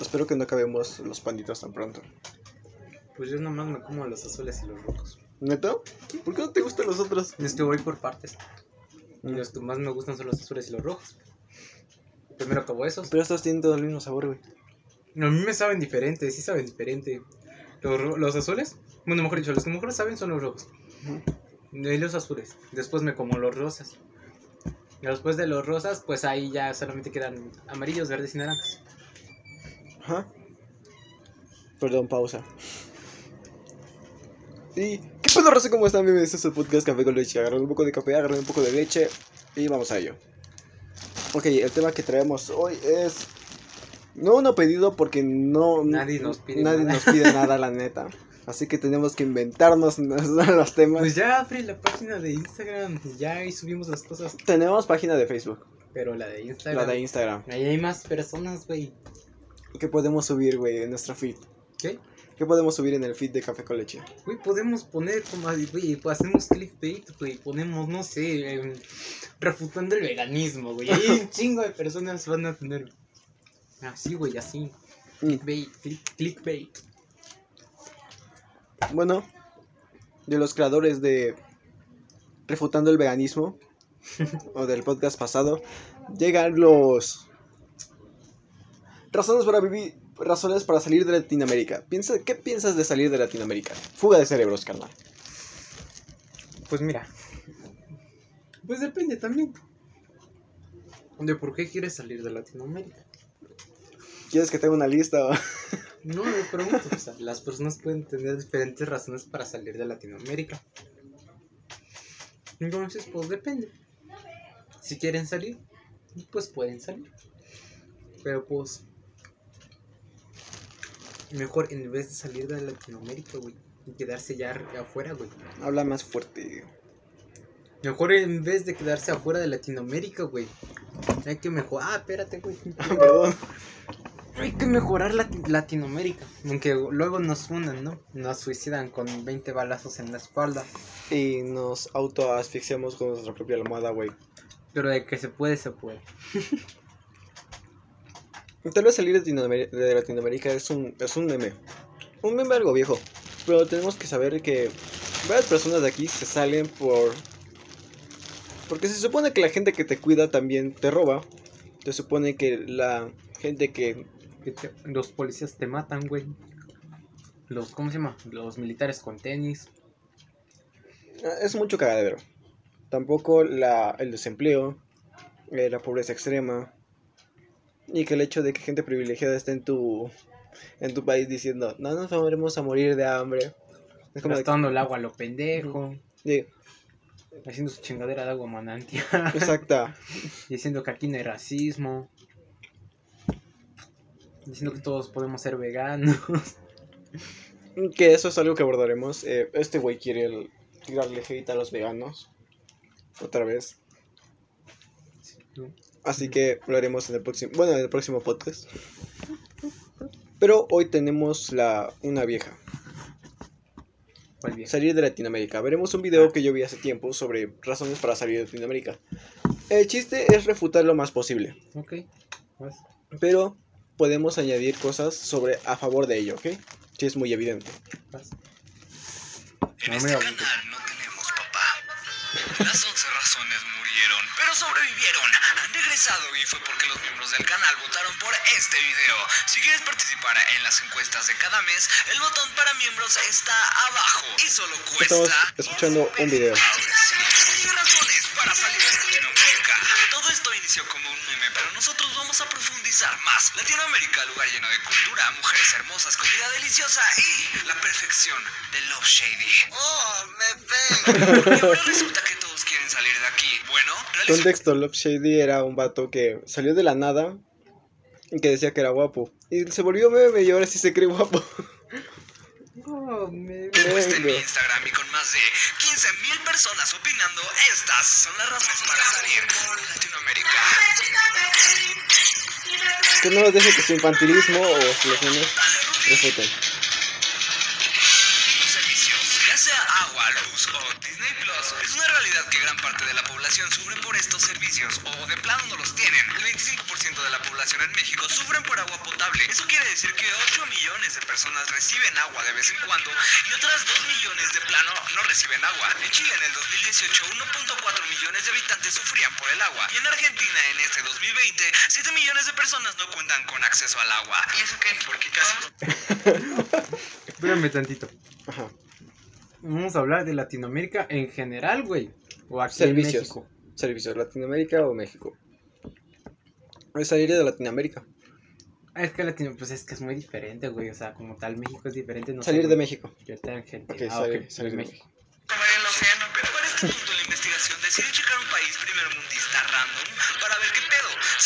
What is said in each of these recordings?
Espero que no acabemos los panditos tan pronto. Pues yo nomás me como los azules y los rojos. ¿Neta? ¿Por qué no te gustan los otros? Es que voy por partes. Mm. Los que más me gustan son los azules y los rojos. Primero acabo esos. Pero estos tienen todo el mismo sabor, güey. A mí me saben diferente, sí saben diferente. Los, los azules, bueno, mejor dicho, los que mejor saben son los rojos. Y los azules. Después me como los rosas. Y después de los rosas, pues ahí ya solamente quedan amarillos, verdes y naranjas. Ajá. Perdón, pausa. ¿Y qué pedo, raza? ¿Cómo están? Bienvenidos a su podcast Café con Leche. Agarren un poco de café, agarren un poco de leche y vamos a ello. Ok, el tema que traemos hoy es... No uno pedido porque no... Nadie nos pide nadie nada. nos pide nada, la neta. Así que tenemos que inventarnos los temas. Pues ya abre la página de Instagram y ya ahí subimos las cosas. Tenemos página de Facebook, Pero la de Instagram. la de Instagram. Ahí hay más personas, güey. ¿Qué podemos subir, güey, en nuestro feed? ¿Qué? ¿Qué podemos subir en el feed de Café con Leche? Güey, podemos poner como, güey, hacemos clickbait, güey, ponemos, no sé, em, refutando el veganismo, güey. Ahí un chingo de personas van a tener. Así, güey, así. Mm. Clickbait, click- clickbait. Bueno, de los creadores de Refutando el Veganismo, o del podcast pasado, llegan los razones para vivir, razones para salir de Latinoamérica. Piensa, ¿Qué piensas de salir de Latinoamérica? Fuga de cerebros, carnal. Pues mira. Pues depende también. De por qué quieres salir de Latinoamérica. ¿Quieres que tenga una lista? o- No, me pregunto, o sea, las personas pueden tener diferentes razones para salir de Latinoamérica. Entonces, pues depende. Si quieren salir, pues pueden salir. Pero pues, mejor en vez de salir de Latinoamérica, güey, y quedarse ya afuera, güey. Habla más fuerte. Mejor en vez de quedarse afuera de Latinoamérica, güey. Hay que mejorar. Ah, espérate, güey. Perdón. Hay que mejorar Lati- Latinoamérica. Aunque luego nos funan, ¿no? Nos suicidan con 20 balazos en la espalda. Y nos auto asfixiamos con nuestra propia almohada, güey. Pero de que se puede, se puede. Tal vez salir de Latinoamérica, es un, es un meme. Un meme algo viejo. Pero tenemos que saber que varias personas de aquí se salen por... Porque se supone que la gente que te cuida también te roba. Se supone que la gente que... Que te- los policías te matan, güey. Los, ¿cómo se llama? Los militares con tenis. Es mucho cagadero. Tampoco la, el desempleo, eh, la pobreza extrema. Y que el hecho de que gente privilegiada esté en tu, en tu país diciendo, no nos vamos a morir de hambre. Es como Gastando el agua a lo pendejo. de- Haciendo su chingadera de agua manantial. exacta. Diciendo que aquí no hay racismo. Diciendo que todos podemos ser veganos. Que eso es algo que abordaremos. Eh, este güey quiere el- tirarle hate a los veganos. Otra vez. Así que lo haremos en el próximo. Bueno, en el próximo podcast. Pero hoy tenemos la una vieja. ¿Cuál vieja? Salir de Latinoamérica. Veremos un video que yo vi hace tiempo sobre razones para salir de Latinoamérica. El chiste es refutar lo más posible. Ok. Pero podemos añadir cosas sobre a favor de ello, ¿ok? Sí, es muy evidente. En No este me canal no tenemos papá. Las 11 razones murieron, pero sobrevivieron. Regresado y fue porque los miembros del canal votaron por este video. Si quieres participar en las encuestas de cada mes, el botón para miembros está abajo. Y solo cuesta... Estamos escuchando un video. Ahora sí, 10 razones para salir de Latinoamérica. Todo esto inició como un meme, pero nosotros vamos a profundizar más. Latinoamérica, lugar lleno de cultura, mujeres hermosas, comida deliciosa y la perfección de Love Shady. Oh, me. Y ahora resulta que Contexto, Love Shady era un vato que salió de la nada y que decía que era guapo. Y se volvió meme y ahora sí se cree guapo. Oh, me... encuesta en mi. Instagram y con más de 15 mil personas opinando, estas son las razones para salir de Latinoamérica. Que no nos deje que su infantilismo o los memes refuten. Es una realidad que gran parte de la población sufre por estos servicios o de plano no los tienen. El 25% de la población en México sufren por agua potable. Eso quiere decir que 8 millones de personas reciben agua de vez en cuando y otras 2 millones de plano no reciben agua. En Chile en el 2018 1.4 millones de habitantes sufrían por el agua y en Argentina en este 2020 7 millones de personas no cuentan con acceso al agua. ¿Y eso qué? ¿Por qué caso? Espérame tantito. Ajá. Vamos a hablar de Latinoamérica en general, güey. O aquí Servicios. en México. Servicios, Latinoamérica o México. Es salir de Latinoamérica. Ah, Es que Latino, pues es que es muy diferente, güey. O sea, como tal, México es diferente. No sé, salir de güey. México. Yo en gente. Ok, ah, salir, ok, salir de México. Como en el océano. Pero para este punto de la investigación decidí checar un país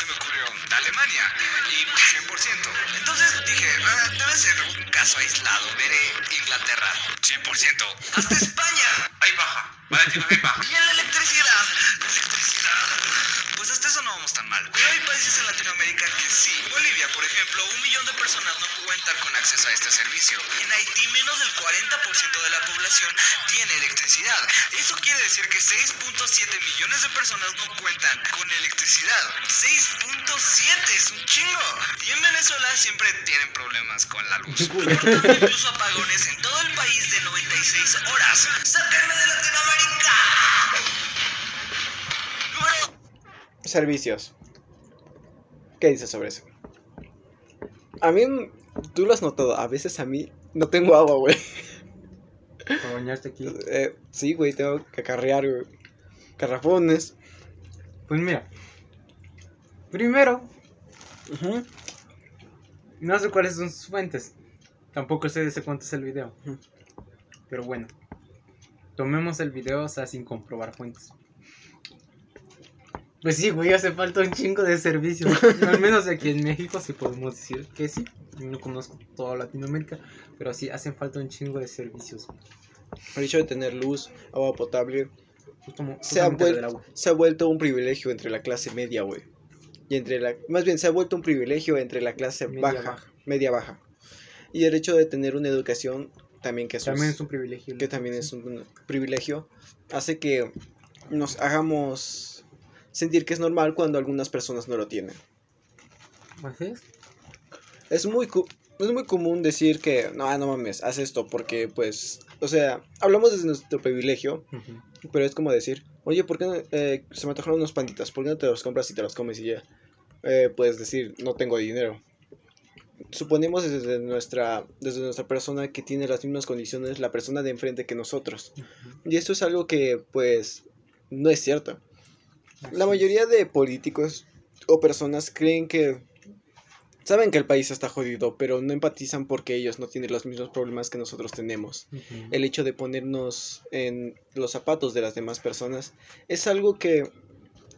Se me ocurrió Alemania y 100%. Entonces dije, "Ah, debe ser un caso aislado. Veré Inglaterra 100%. Hasta España. Ahí baja. Vale, hay baja. Y en la. Electricidad. Vamos tan mal. Pero hay países en Latinoamérica que sí. Bolivia, por ejemplo, un millón de personas no cuentan con acceso a este servicio. En Haití, menos del 40% de la población tiene electricidad. Eso quiere decir que 6.7 millones de personas no cuentan con electricidad. 6.7 es un chingo. Y en Venezuela siempre tienen problemas con la luz. Reportando incluso apagones en todo el país de 96 horas. ¡Sáquenme de Latinoamérica! Servicios. ¿Qué dices sobre eso? A mí, tú lo has notado, a veces a mí no tengo agua, güey. Para bañarte aquí. Eh, sí, güey, tengo que acarrear, güey. Carrafones. Pues mira. Primero, no sé cuáles son sus fuentes. Tampoco sé desde cuánto es el video. Pero bueno. Tomemos el video, o sea, sin comprobar fuentes. Pues sí, güey, hace falta un chingo de servicios. Al menos aquí en México sí podemos decir que sí. No conozco toda Latinoamérica, pero sí hacen falta un chingo de servicios. El hecho de tener luz, agua potable, Pues como se ha, justamente lo vuel- del agua. se ha vuelto un privilegio entre la clase media, güey. Y entre la... Más bien, se ha vuelto un privilegio entre la clase Media baja, baja. media baja. Y el hecho de tener una educación también que, También es un privilegio. que también es un privilegio, hace que nos hagamos sentir que es normal cuando algunas personas no lo tienen. Así es. Es muy, es muy común decir que, no, no mames, haz esto porque, pues, o sea, hablamos desde nuestro privilegio, pero es como decir, oye, ¿por qué no, eh, se me antojaron unos panditas? ¿Por qué no te los compras y te los comes y ya? Eh, puedes decir, no tengo dinero. Suponemos desde nuestra, desde nuestra persona que tiene las mismas condiciones la persona de enfrente que nosotros. Y esto es algo que, pues, no es cierto. La mayoría de políticos o personas creen que saben que el país está jodido, pero no empatizan porque ellos no tienen los mismos problemas que nosotros tenemos. El hecho de ponernos en los zapatos de las demás personas es algo que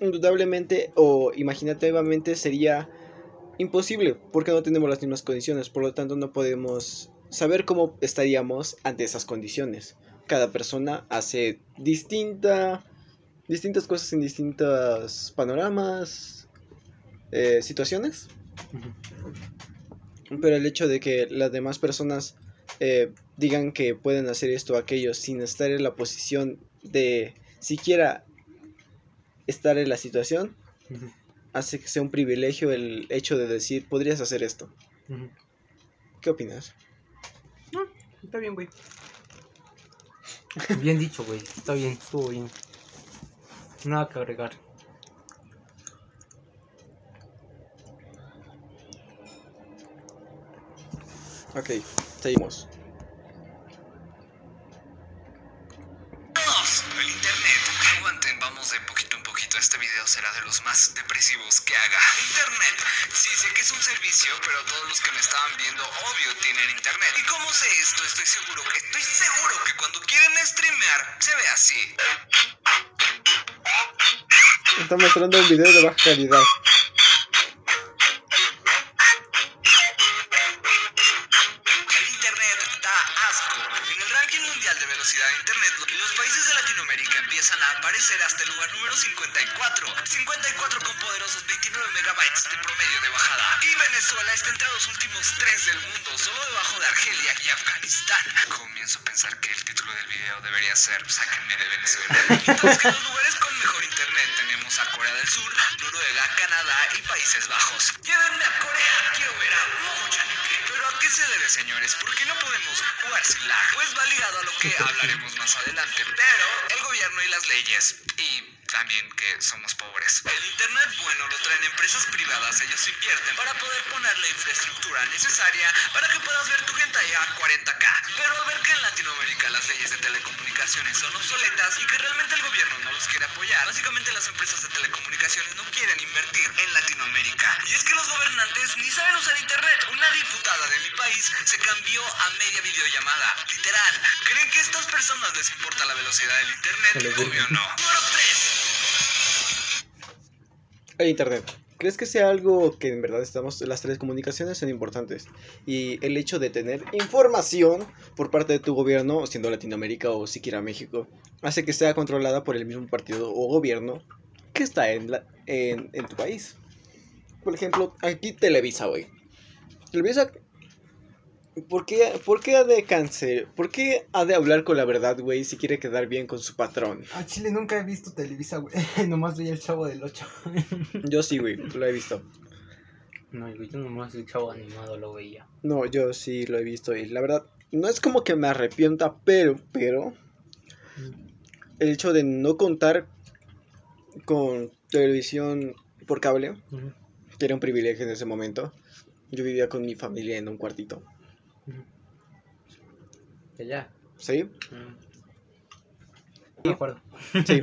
indudablemente o imaginativamente sería imposible porque no tenemos las mismas condiciones, por lo tanto no podemos saber cómo estaríamos ante esas condiciones. Cada persona hace distinta distintas cosas en distintos panoramas, eh, situaciones, pero el hecho de que las demás personas eh, digan que pueden hacer esto o aquello sin estar en la posición de siquiera estar en la situación, hace que sea un privilegio el hecho de decir, podrías hacer esto. ¿Qué opinas? Está bien, güey. Bien dicho, güey. Está bien, estuvo bien. Nada que agregar. Ok, seguimos. El internet. Aguanten, vamos de poquito en poquito. Este video será de los más depresivos que haga. Internet. Sí, sé que es un servicio, pero todos los que me estaban viendo, obvio, tienen internet. ¿Y cómo sé esto? Estoy seguro, estoy seguro que cuando quieren streamear, se ve así. Está mostrando un video de baja calidad. El internet da asco. En el ranking mundial de velocidad de internet, los países de Latinoamérica empiezan a aparecer hasta el lugar número 54. 54 con poderosos 29 megabytes de promedio de bajada. Y Venezuela está entre los últimos tres del mundo, solo debajo de Argelia y Afganistán. Comienzo a pensar que el título del video debería ser Sáquenme de Venezuela. Los lugares con mejor internet tenemos a Corea del Sur, Noruega, Canadá y Países Bajos. Llévenme a Corea, quiero ver a Momo Chanike. Pero acelere, señores, porque no podemos jugar sin lag. Pues va ligado a lo que hablaremos más adelante, pero el gobierno y las leyes. También que somos pobres. El internet bueno lo traen empresas privadas, ellos invierten para poder poner la infraestructura necesaria para que puedas ver tu gente a 40k. Pero al ver que en Latinoamérica las leyes de telecomunicaciones son obsoletas y que realmente el gobierno no los quiere apoyar, básicamente las empresas de telecomunicaciones no quieren invertir en Latinoamérica. Y es que los gobernantes ni saben usar internet. Una diputada de mi país se cambió a media videollamada. Literal. ¿Creen que a estas personas les importa la velocidad del internet? Obvio no. Número 3. El internet. ¿Crees que sea algo que en verdad estamos, las telecomunicaciones son importantes? Y el hecho de tener información por parte de tu gobierno, siendo Latinoamérica o siquiera México, hace que sea controlada por el mismo partido o gobierno que está en, la- en, en tu país. Por ejemplo, aquí Televisa, güey. Televisa, ¿por qué, ¿por qué ha de cáncer? ¿Por qué ha de hablar con la verdad, güey, si quiere quedar bien con su patrón? A Chile nunca he visto Televisa, güey. Nomás veía el chavo del 8. Yo sí, güey, lo he visto. No, güey, yo nomás el chavo animado lo veía. No, yo sí lo he visto y la verdad, no es como que me arrepienta, pero, pero, el hecho de no contar con televisión por cable, que era un privilegio en ese momento, yo vivía con mi familia en un cuartito. Que ya. ¿sí? Mm. No me acuerdo. Sí.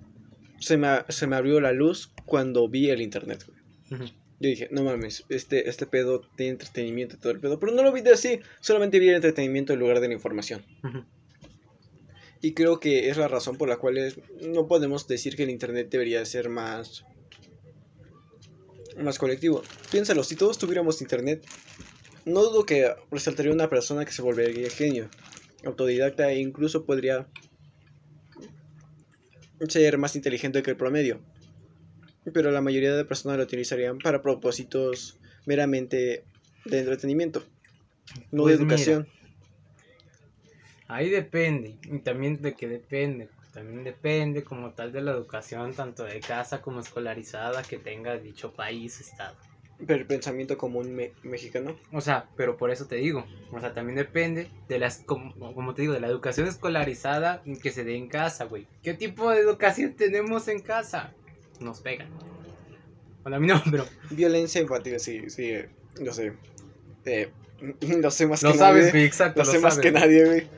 se, me, se me abrió la luz cuando vi el internet, güey. Yo dije, no mames, este, este pedo tiene entretenimiento y todo el pedo, pero no lo vi de así, solamente vi el entretenimiento en lugar de la información. Y creo que es la razón por la cual es- no podemos decir que el internet debería ser más más colectivo. Piénsalo, si todos tuviéramos internet, no dudo que resaltaría una persona que se volvería genio, autodidacta e incluso podría ser más inteligente que el promedio. Pero la mayoría de personas lo utilizarían para propósitos meramente de entretenimiento, no Pues de mira. educación. Ahí depende. Y también de que depende. También depende como tal de la educación, tanto de casa como escolarizada que tenga dicho país, estado. Pero el pensamiento común me- mexicano. O sea, pero por eso te digo, o sea, también depende de las, como, como te digo, de la educación escolarizada que se dé en casa, güey. ¿Qué tipo de educación tenemos en casa? Nos pegan. Bueno, a mí no, pero Violencia infantil, sí, sí, eh, lo sé. Eh, lo sé más lo que sabes, nadie. exacto, Lo lo sé más sabes. que nadie, güey.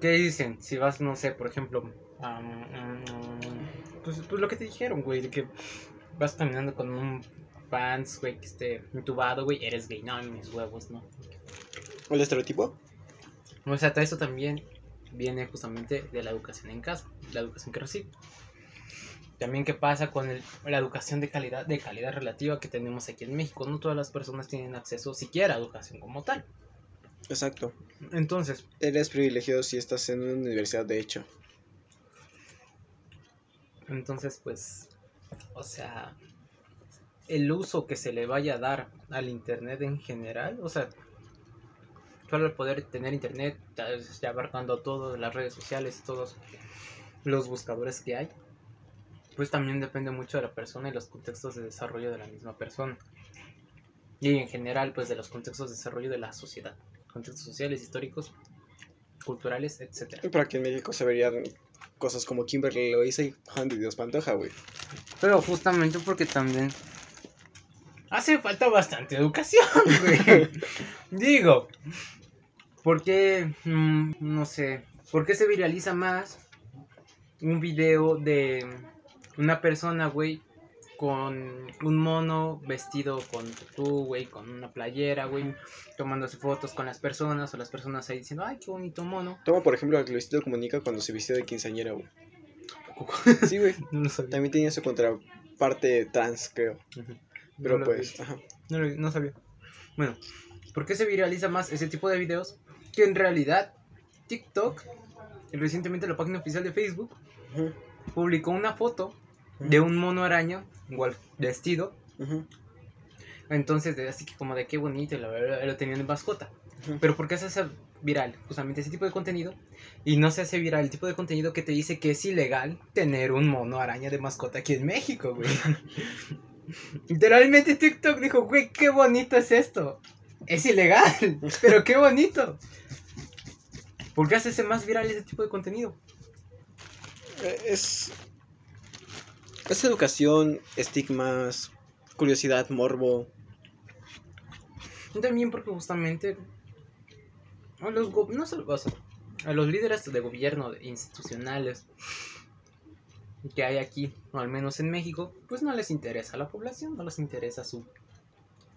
¿Qué dicen? Si vas, no sé, por ejemplo, am, pues, pues lo que te dijeron, güey, de que vas caminando con un pants, güey, que esté intubado, güey, eres gay, no, mis huevos, no. ¿El estereotipo? O sea, todo eso también viene justamente de la educación en casa, la educación que recibe. También qué pasa con el- la educación de calidad, de calidad relativa que tenemos aquí en México. No todas las personas tienen acceso siquiera a educación como tal. Exacto. Entonces, Eres privilegiado si estás en una universidad, de hecho. entonces pues, o sea, el uso que se le vaya a dar al internet en general, o sea, solo el poder tener internet, ya, abarcando todas las redes sociales, todos los buscadores que hay, pues también depende mucho de la persona y los contextos de desarrollo de la misma persona. Y en general, pues de los contextos de desarrollo de la sociedad, contextos sociales, históricos, culturales, etc. Pero aquí en México se verían cosas como Kimberly Loaiza y Juan de Dios Pantoja, güey. Pero justamente porque también hace falta bastante educación, güey. Digo, porque, mm, no sé, ¿por qué se viraliza más un video de una persona, güey, con un mono vestido con tutú, güey, con una playera, güey, tomándose fotos con las personas o las personas ahí diciendo, ay, qué bonito mono? Toma, por ejemplo, a Luisito Comunica cuando se vistió de quinceañera, güey. Sí, güey. No. También tenía su contraparte trans, creo. Ujú. Pero No lo vi. pues, ajá. No, lo- no sabía. Bueno, ¿por qué se viraliza más ese tipo de videos? Que en realidad TikTok, y recientemente la página oficial de Facebook, publicó una foto de un mono araña, igual vestido. Entonces, así que como de qué bonito, la verdad lo tenían de mascota. Pero ¿por qué se hace viral? Justamente ese tipo de contenido. Y no se hace viral el tipo de contenido que te dice que es ilegal tener un mono araña de mascota aquí en México, güey. Literalmente TikTok dijo, güey, qué bonito es esto. Es ilegal, pero qué bonito. ¿Por qué haces más viral ese tipo de contenido? Es. Es educación, estigmas, curiosidad, morbo. También porque justamente a los, go- no solo, o sea, a los líderes de gobierno institucionales que hay aquí, o al menos en México, pues no les interesa la población, no les interesa su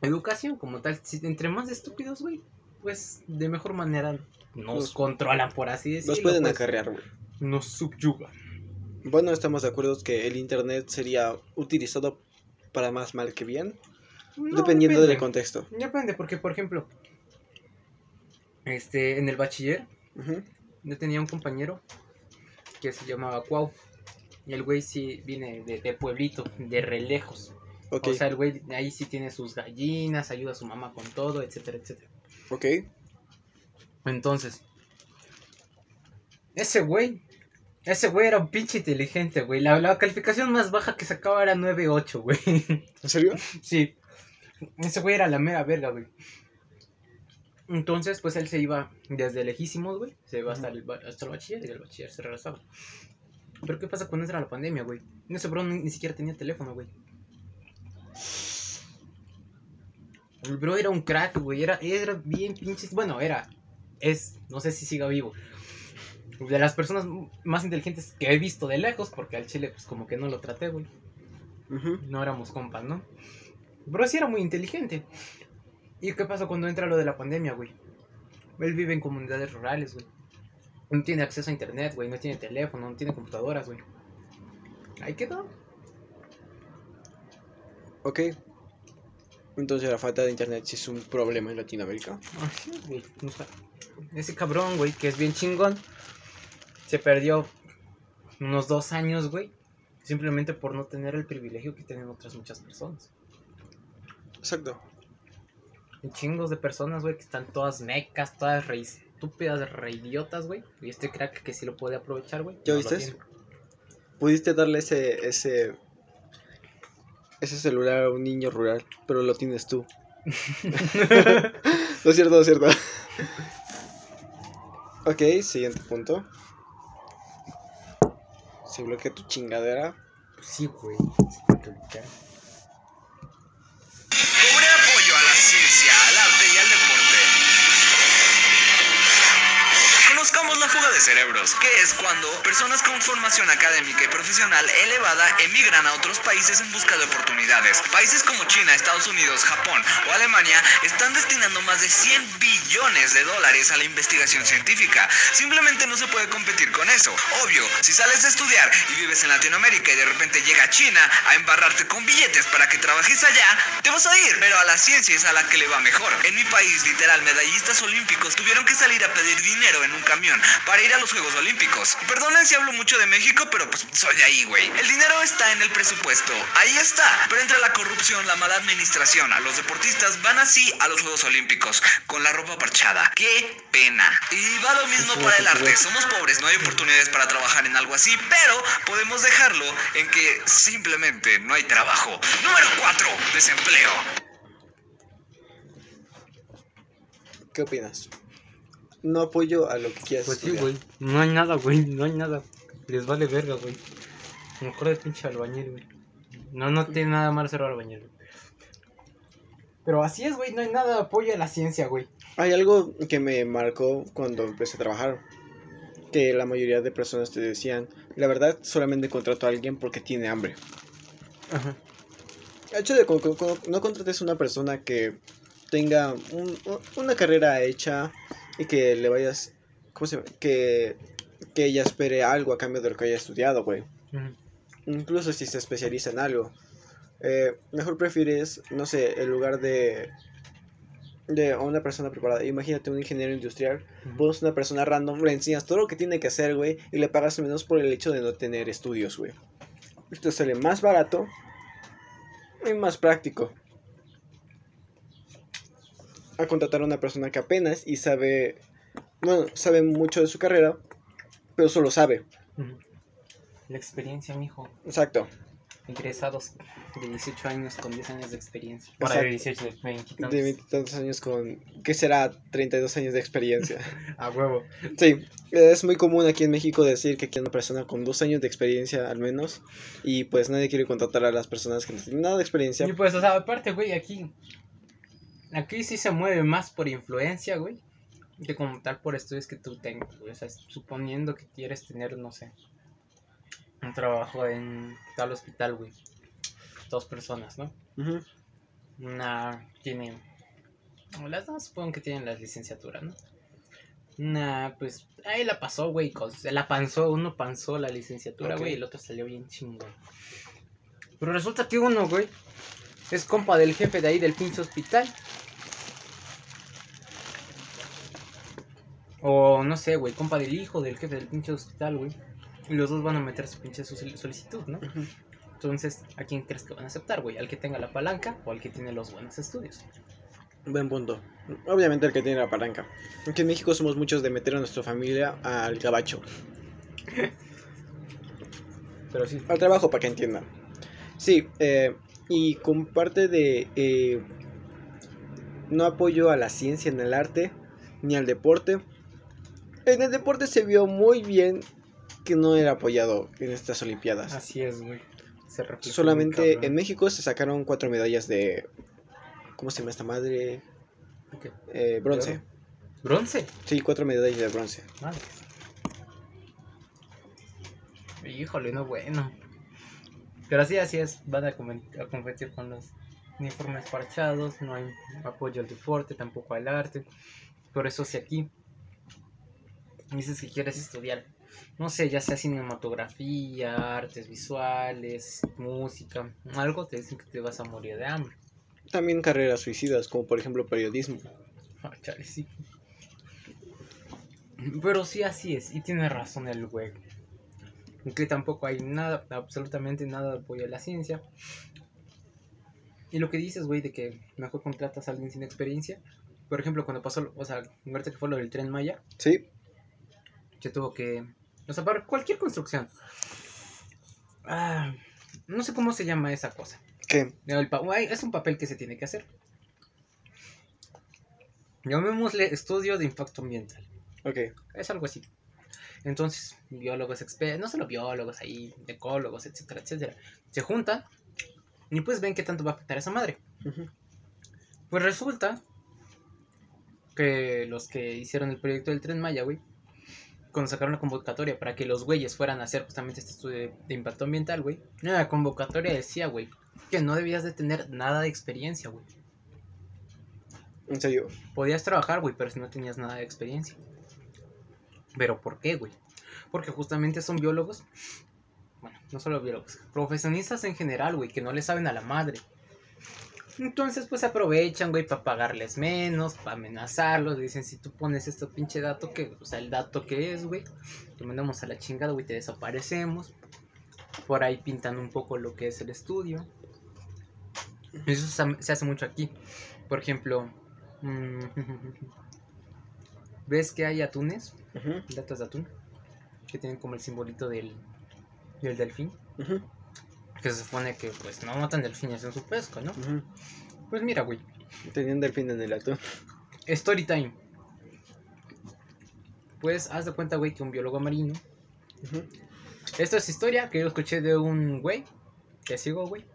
educación como tal. Si entre más estúpidos, güey, pues de mejor manera nos controlan, por así decirlo. Los pueden pues, acarrear, güey. Nos subyugan. Bueno, estamos de acuerdo que el internet sería utilizado para más mal que bien, No, dependiendo depende. del contexto. Depende, porque por ejemplo, este, en el bachiller yo tenía un compañero que se llamaba Cuau. Y el güey sí viene de, de pueblito, de re lejos. Ok, O sea, el güey ahí sí tiene sus gallinas, ayuda a su mamá con todo, etcétera, etcétera. ok. Entonces, ese güey, ese güey era un pinche inteligente, güey. La, la calificación más baja que sacaba era 9.8, güey. ¿En serio? Sí. Ese güey era la mera verga, güey. Entonces, pues él se iba desde lejísimos, güey. Se iba hasta el, hasta el bachiller y del bachiller se regresaba. Pero ¿qué pasa cuando entra la pandemia, güey? Ese bro ni, ni siquiera tenía teléfono, güey. El bro era un crack, güey. Era, era bien pinches. Bueno, era. Es. No sé si siga vivo. De las personas más inteligentes que he visto de lejos, porque al chile, pues como que no lo traté, güey. No éramos compas, ¿no? Pero sí era muy inteligente. ¿Y qué pasó cuando entra lo de la pandemia, güey? Él vive en comunidades rurales, güey. No tiene acceso a internet, güey. No tiene teléfono, no tiene computadoras, güey. Ahí quedó. Ok. Entonces la falta de internet sí es un problema en Latinoamérica. Así, güey. Ese cabrón, güey, que es bien chingón, se perdió unos dos años, güey. Simplemente por no tener el privilegio que tienen otras muchas personas. Exacto. Hay chingos de personas, güey, que están todas mecas, todas re estúpidas, re idiotas, güey. Y este crack que sí lo puede aprovechar, güey. ¿Ya no viste? Pudiste darle ese, ese, ese celular a un niño rural, pero lo tienes tú. No es cierto, no es cierto. Ok, siguiente punto. Se bloquea tu chingadera. Sí, güey. Cobre cerebros, que es cuando personas con formación académica y profesional elevada emigran a otros países en busca de oportunidades. Países como China, Estados Unidos, Japón o Alemania están destinando más de 100 billones de dólares a la investigación científica. Simplemente no se puede competir con eso. Obvio, si sales de estudiar y vives en Latinoamérica y de repente llega China a embarrarte con billetes para que trabajes allá, te vas a ir. Pero a la ciencia es a la que le va mejor. En mi país, literal, medallistas olímpicos tuvieron que salir a pedir dinero en un camión para a los Juegos Olímpicos. Perdonen si hablo mucho de México, pero pues soy de ahí, güey. El dinero está en el presupuesto. Ahí está. Pero entre la corrupción, la mala administración, a los deportistas van así a los Juegos Olímpicos, con la ropa parchada. ¡Qué pena! Y va lo mismo para el arte. Somos pobres, no hay oportunidades para trabajar en algo así, pero podemos dejarlo en que simplemente no hay trabajo. Número 4. Desempleo. ¿Qué opinas? No apoyo a lo que quieras Pues sí, güey. No hay nada, güey. No hay nada. Les vale verga, güey. Mejor el pinche albañil, güey. No, no tiene nada malo ser albañil, güey. Pero así es, güey. No hay nada de apoyo a la ciencia, güey. Hay algo que me marcó cuando empecé a trabajar. Que la mayoría de personas te decían, la verdad, solamente contrato a alguien porque tiene hambre. Ajá. El hecho de que no contrates a una persona que tenga un- una carrera hecha y que le vayas, ¿cómo se llama? Que, que ella espere algo a cambio de lo que haya estudiado, güey. Incluso si se especializa en algo. Eh, mejor prefieres, no sé, en lugar de de una persona preparada. Imagínate un ingeniero industrial, pones una persona random, le enseñas todo lo que tiene que hacer, güey, y le pagas menos por el hecho de no tener estudios, güey. Esto sale más barato y más práctico. A contratar a una persona que apenas y sabe, bueno, sabe mucho de su carrera, pero solo sabe. La experiencia, mijo. Exacto. Egresados de 18 años con 10 años de experiencia. Para de Exacto. 18 de 20 y De tantos. veintitantos años con, ¿qué será? 32 años de experiencia. A huevo. Sí, es muy común aquí en México decir que aquí hay una persona con dos años de experiencia al menos y pues nadie quiere contratar a las personas que no tienen nada de experiencia. Y pues, o sea, aparte, güey, aquí. Aquí sí se mueve más por influencia, güey. Que como tal por estudios que tú tengas, güey. O sea, suponiendo que quieres tener, no sé. Un trabajo en tal hospital, güey. Dos personas, ¿no? Ujú. Una tiene. Las dos supongo que tienen la licenciatura, ¿no? Una, pues. Ahí la pasó, güey. Se la panzó. Uno panzó la licenciatura, güey. Y el otro salió bien chingón. Pero resulta que uno, güey. Es compa del jefe de ahí del pinche hospital. O no sé, güey. Compa del hijo del jefe del pinche hospital, güey. Y los dos van a meter su pinche sol- solicitud, ¿no? Entonces, ¿a quién crees que van a aceptar, güey? ¿Al que tenga la palanca o al que tiene los buenos estudios? Buen punto. Obviamente el que tiene la palanca. Aquí en México somos muchos de meter a nuestra familia al gabacho, Pero sí. al trabajo para que entiendan. Sí, eh, y con parte de eh, no apoyo a la ciencia en el arte ni al deporte. En el deporte se vio muy bien que no era apoyado en estas Olimpiadas. Así es, güey. Se Solamente en México se sacaron cuatro medallas de... ¿Cómo se llama esta madre? ¿Qué? Eh, bronce. ¿Bronce? Sí, cuatro medallas de bronce. Madre. Híjole, no bueno. Pero así, así es. Van a competir con los uniformes parchados. No hay apoyo al deporte, tampoco al arte. Por eso, si aquí dices que quieres estudiar, no sé, ya sea cinematografía, artes visuales, música, algo, te dicen que te vas a morir de hambre. También carreras suicidas, como por ejemplo periodismo. Ah, chale, sí. Pero sí, así es. Y tiene razón el güey. Que tampoco hay nada, absolutamente nada de apoyo a la ciencia. Y lo que dices, güey, de que mejor contratas a alguien sin experiencia. Por ejemplo, cuando pasó, o sea, ahorita que fue lo del tren Maya, Sí, yo tuvo que. O sea, para cualquier construcción. Ah, no sé cómo se llama esa cosa. ¿qué? El es un papel que se tiene que hacer. Llamémosle estudio de impacto ambiental. Ok. Es algo así. Entonces, biólogos expertos, no solo biólogos, ahí, ecólogos, etcétera, etcétera, se juntan y pues ven qué tanto va a afectar a esa madre. Pues resulta que los que hicieron el proyecto del tren Maya, güey, cuando sacaron la convocatoria para que los güeyes fueran a hacer justamente este estudio de, de impacto ambiental, güey, la convocatoria decía, güey, que no debías de tener nada de experiencia, güey. En serio. Podías trabajar, güey, pero si no tenías nada de experiencia. ¿Pero por qué, güey? Porque justamente son biólogos. Bueno, no solo biólogos. Profesionistas en general, güey, que no le saben a la madre. Entonces, pues aprovechan, güey, para pagarles menos, para amenazarlos. Dicen, si tú pones este pinche dato, que, o sea, el dato que es, güey, te mandamos a la chingada, güey, te desaparecemos. Por ahí pintan un poco lo que es el estudio. Eso se hace mucho aquí. Por ejemplo, mm, ¿ves que hay atunes? Ujú, latas de atún que tienen como el simbolito del, del delfín ujú, que se supone que pues no matan delfines en su pesca no pues mira güey Tenían delfín en el atún. story time pues haz de cuenta güey que un biólogo marino Ujú. esto es historia que yo escuché de un güey que sigo güey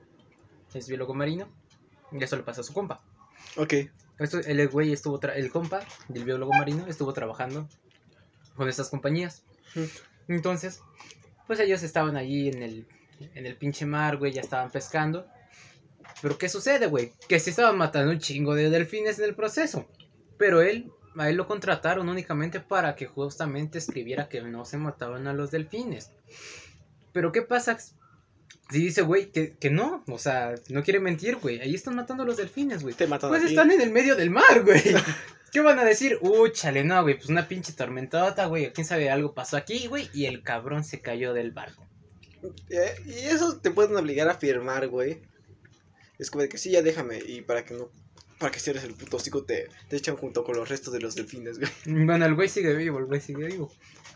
es biólogo marino y eso le pasa a su compa Ok. Esto, el güey estuvo tra- el compa del biólogo marino estuvo trabajando con estas compañías. Entonces, pues ellos estaban allí en el, en el pinche mar, güey, ya estaban pescando. Pero ¿qué sucede, güey? Que se estaban matando un chingo de delfines en el proceso. Pero él, a él lo contrataron únicamente para que justamente escribiera que no se mataban a los delfines. Pero ¿qué pasa? Si dice, güey, que, que no, o sea, no quiere mentir, güey. Ahí están matando a los delfines, güey. Pues están en el medio del mar, güey. ¿Qué van a decir? Uh, chale, no, güey, pues una pinche tormentota, güey. ¿Quién sabe? Algo pasó aquí, güey. Y el cabrón se cayó del barco. Eh, y eso te pueden obligar a firmar, güey. Es como de que sí, ya déjame. Y para que no para que cierres el puto hocico te, te echan junto con los restos de los delfines, güey. Bueno, el güey sigue vivo, el güey sigue vivo.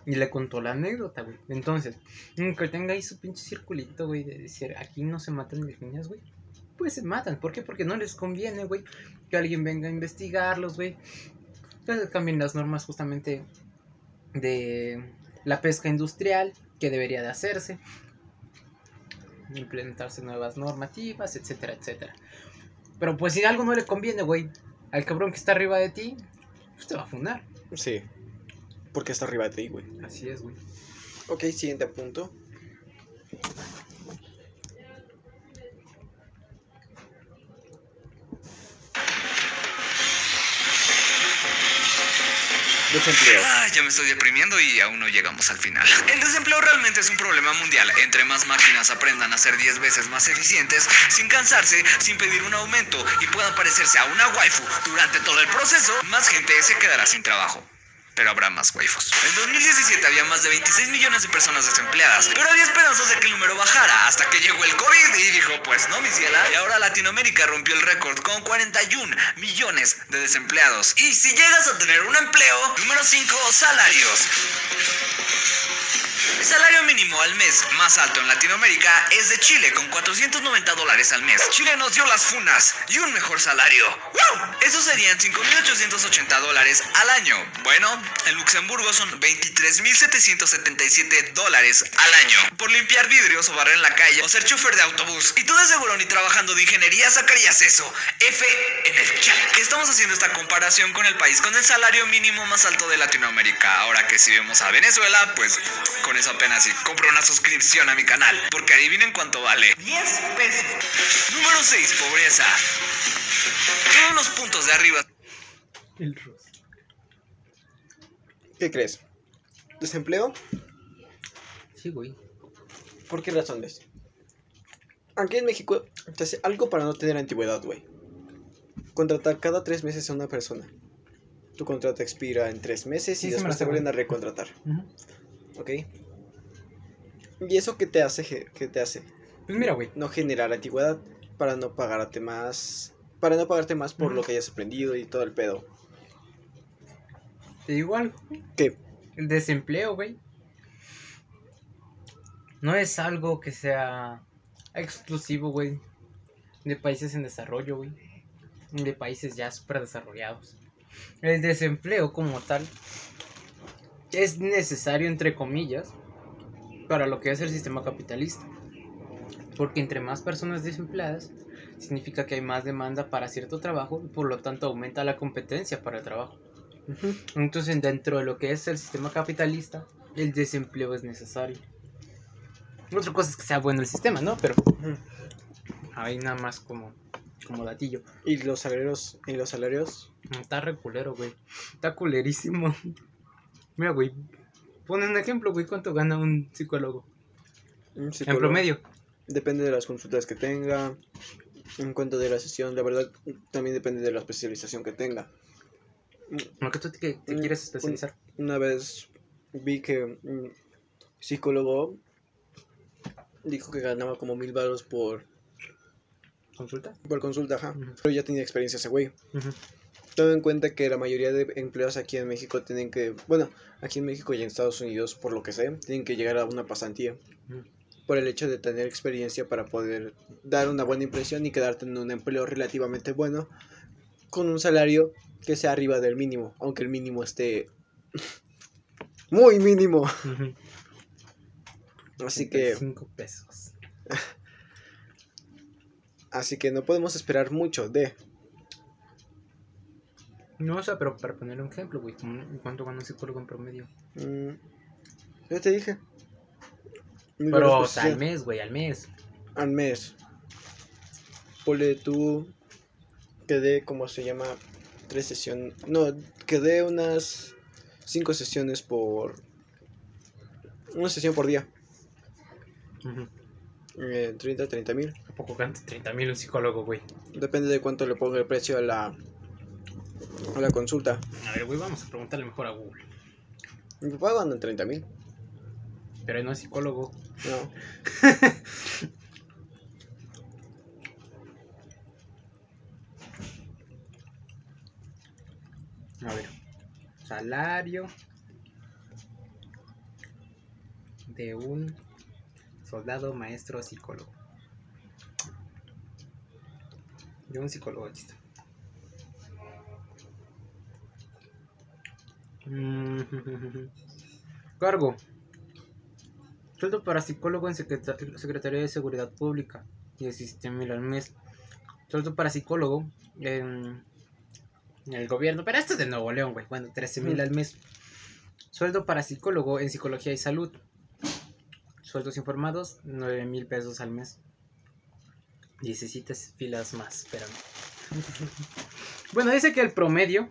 Y le contó la anécdota, güey. Entonces, mm, que tenga ahí su pinche circulito, güey, de decir, aquí no se matan delfines, güey. Pues se matan. ¿Por qué? Porque no les conviene, güey, que alguien venga a investigarlos, güey. Entonces cambien las normas justamente de la pesca industrial, que debería de hacerse. Implementarse nuevas normativas, etcétera, etcétera. Pero pues si algo no le conviene, güey, al cabrón que está arriba de ti, pues te va a fundar. Sí. Porque está arriba de ti, güey. Así es, güey. Ok, siguiente punto. Ah, ya me estoy deprimiendo y aún no llegamos al final. El desempleo realmente es un problema mundial. Entre más máquinas aprendan a ser 10 veces más eficientes, sin cansarse, sin pedir un aumento y puedan parecerse a una waifu durante todo el proceso, más gente se quedará sin trabajo. Pero habrá más waifus. En 2017 había más de 26 millones de personas desempleadas, pero había esperanzas de que el número bajara hasta que llegó el COVID y dijo, pues no, mi ciela. Y ahora Latinoamérica rompió el récord con 41 millones de desempleados. Y si llegas a tener un empleo, número 5, salarios. El salario mínimo al mes más alto en Latinoamérica es de Chile con 490 dólares al mes. Chile nos dio las funas y un mejor salario. ¡Wow! Eso serían 5.880 dólares al año. Bueno, en Luxemburgo son 23.777 dólares al año. Por limpiar vidrios o barrer en la calle o ser chofer de autobús. Y tú de seguro ni trabajando de ingeniería sacarías eso. F en el chat. Estamos haciendo esta comparación con el país con el salario mínimo más alto de Latinoamérica. Ahora que si vemos a Venezuela, pues con apenas si compro una suscripción a mi canal. Porque adivinen cuánto vale. 10 pesos. Número 6, pobreza. Todos los puntos de arriba El Ross. ¿Qué crees? ¿Desempleo? Sí, güey. ¿Por qué razones? Aquí en México se hace algo para no tener antigüedad, güey. Contratar cada tres meses a una persona. Tu contrato expira en tres meses Sí, y después te vuelven a recontratar, ¿ok? ¿Y eso qué te hace? ¿Qué te hace? Pues mira, güey. No generar antigüedad para no pagarte más. Para no pagarte más por lo que hayas aprendido y todo el pedo. Te digo algo. ¿Qué? El desempleo, güey. No es algo que sea exclusivo, güey. De países en desarrollo, güey. De países ya súper desarrollados. El desempleo como tal es necesario, entre comillas, para lo que es el sistema capitalista. Porque entre más personas desempleadas, significa que hay más demanda para cierto trabajo y por lo tanto aumenta la competencia para el trabajo. Entonces, dentro de lo que es el sistema capitalista, el desempleo es necesario. Otra cosa es que sea bueno el sistema, ¿no? Pero ahí nada más como, como datillo. ¿Y los salarios? ¿Y los salarios? Está re culero, güey. Está culerísimo. Mira, güey. Pon un ejemplo, güey. ¿Cuánto gana un psicólogo? Un En promedio. Depende de las consultas que tenga, en cuanto de la sesión, la verdad también depende de la especialización que tenga. ¿Lo que tú te, te Mm, quieres especializar? Una vez vi que un psicólogo dijo que ganaba como mil baros por, ¿Consulta? por consulta, ajá. Pero ya tenía experiencia ese güey. Tome en cuenta que la mayoría de empleos aquí en México tienen que, bueno, aquí en México y en Estados Unidos, por lo que sé, tienen que llegar a una pasantía. Por el hecho de tener experiencia para poder dar una buena impresión y quedarte en un empleo relativamente bueno, con un salario que sea arriba del mínimo, aunque el mínimo esté muy mínimo. Así que, 5 pesos. así que no podemos esperar mucho de. No, o sea, pero para poner un ejemplo, güey. ¿cómo- ¿Cuánto gana un psicólogo en promedio? mm, ya te dije. Mil Pero, o sea, al mes, güey, al mes. al mes. Ponle tú que dé, como se llama? Tres sesiones. No, que dé unas cinco sesiones por. Una sesión por día. Ujú. Eh, 30, 30 mil. ¿A poco gana 30 mil un psicólogo, güey? Depende de cuánto le ponga el precio a la, a la consulta. A ver, güey, vamos a preguntarle mejor a Google. Mi papá gana en 30 mil. Pero no es psicólogo. No. A ver. Salario de un soldado, maestro, psicólogo. De un psicólogo, aquí Cargo. Sueldo para psicólogo en Secreta- Secretaría de Seguridad Pública. 17 mil al mes. Sueldo para psicólogo en, el gobierno. Pero esto es de Nuevo León, güey. Bueno, 13 mil al mes. Sueldo para psicólogo en psicología y salud. Sueldos informados, 9 mil pesos al mes. 17 filas más, espérame. bueno, dice que el promedio.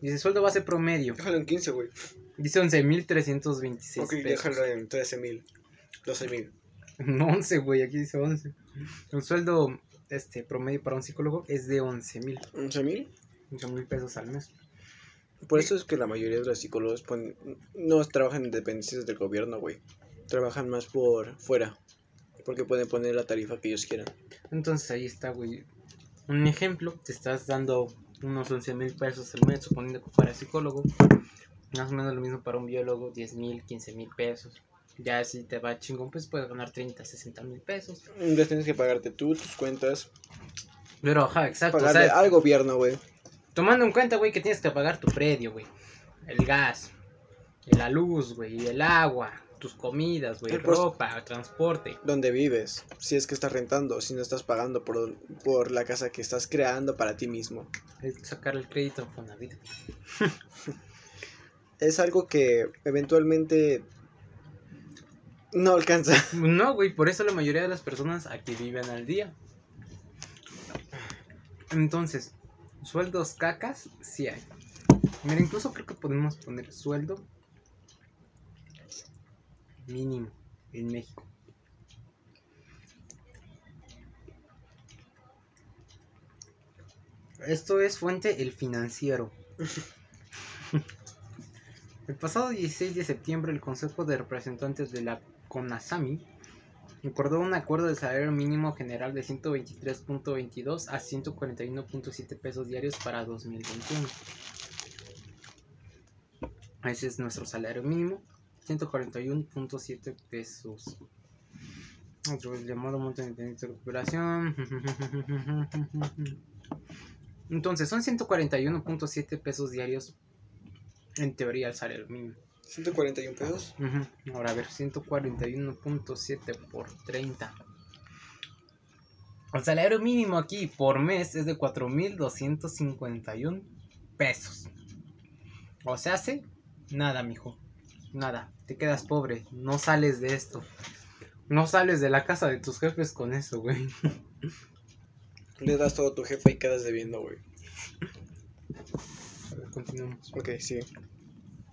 Dice sueldo base promedio. Déjalo en 15, güey. Dice 11.326 Ok, pesos. déjalo en 13 mil. 12 mil. No, 11, güey, aquí dice 11. El sueldo este, promedio para un psicólogo es de 11.000 ¿11 mil? 11 mil pesos al mes. Por eso es que la mayoría de los psicólogos ponen- no trabajan en dependencias del gobierno, güey. Trabajan más por fuera. Porque pueden poner la tarifa que ellos quieran. Entonces ahí está, güey. Un ejemplo, te estás dando unos 11 mil pesos al mes, suponiendo que para psicólogo. Más o menos lo mismo para un biólogo, 10 mil, 15 mil pesos. Ya si te va chingón, pues puedes ganar 30, 60 mil pesos. Ya tienes que pagarte tú, tus cuentas. Pero, ajá, exacto. o Pagarle sea, al gobierno, güey. Tomando en cuenta, güey, que tienes que pagar tu predio, güey. El gas, la luz, güey, el agua, tus comidas, güey, El pros- ropa, transporte. Donde vives. Si es que estás rentando. Si no estás pagando por, por la casa que estás creando para ti mismo. Es sacar el crédito en Fonavit. Es algo que eventualmente no alcanza. No, güey, por eso la mayoría de las personas aquí viven al día. Entonces, sueldos cacas, sí hay. Mira, incluso creo que podemos poner sueldo mínimo en México. Esto es fuente El Financiero. El pasado 16 de septiembre, el Consejo de Representantes de la CONASAMI acordó un acuerdo de salario mínimo general de 123.22 a 141.7 pesos diarios para 2021. Ese es nuestro salario mínimo, 141.7 pesos. Otro el llamado monto de recuperación. Entonces, son 141.7 pesos diarios en teoría el salario mínimo. 141 pesos. Ujú. Ahora a ver, 141.7 por 30. El salario mínimo aquí por mes es de 4.251 pesos. O sea, hace nada, mijo. Nada. Te quedas pobre. No sales de esto. No sales de la casa de tus jefes con eso, güey. Le das todo a tu jefe y quedas debiendo, güey. A ver, continuamos. Ok, sí.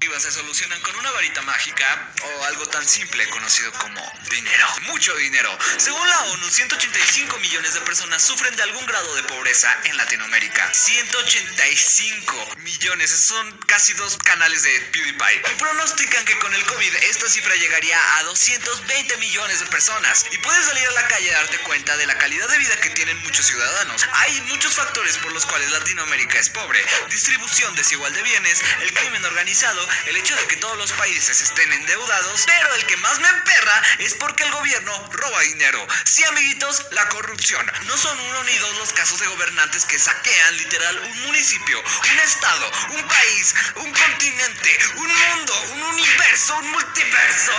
Se solucionan con una varita mágica o algo tan simple conocido como dinero. Mucho dinero. Según la ONU, 185 millones de personas sufren de algún grado de pobreza en Latinoamérica. 185 millones, son casi dos canales de PewDiePie. Y pronostican que con el COVID esta cifra llegaría a 220 millones de personas. Y puedes salir a la calle a darte cuenta de la calidad de vida que tienen muchos ciudadanos. Hay muchos factores por los cuales Latinoamérica es pobre. Distribución desigual de bienes, el crimen organizado, el hecho de que todos los países estén endeudados, pero el que más me emperra es porque el gobierno roba dinero. Sí, amiguitos, la corrupción. No son uno ni dos los casos de gobernantes que saquean literal un municipio, un estado, un país, un continente, un mundo, un universo, un multiverso.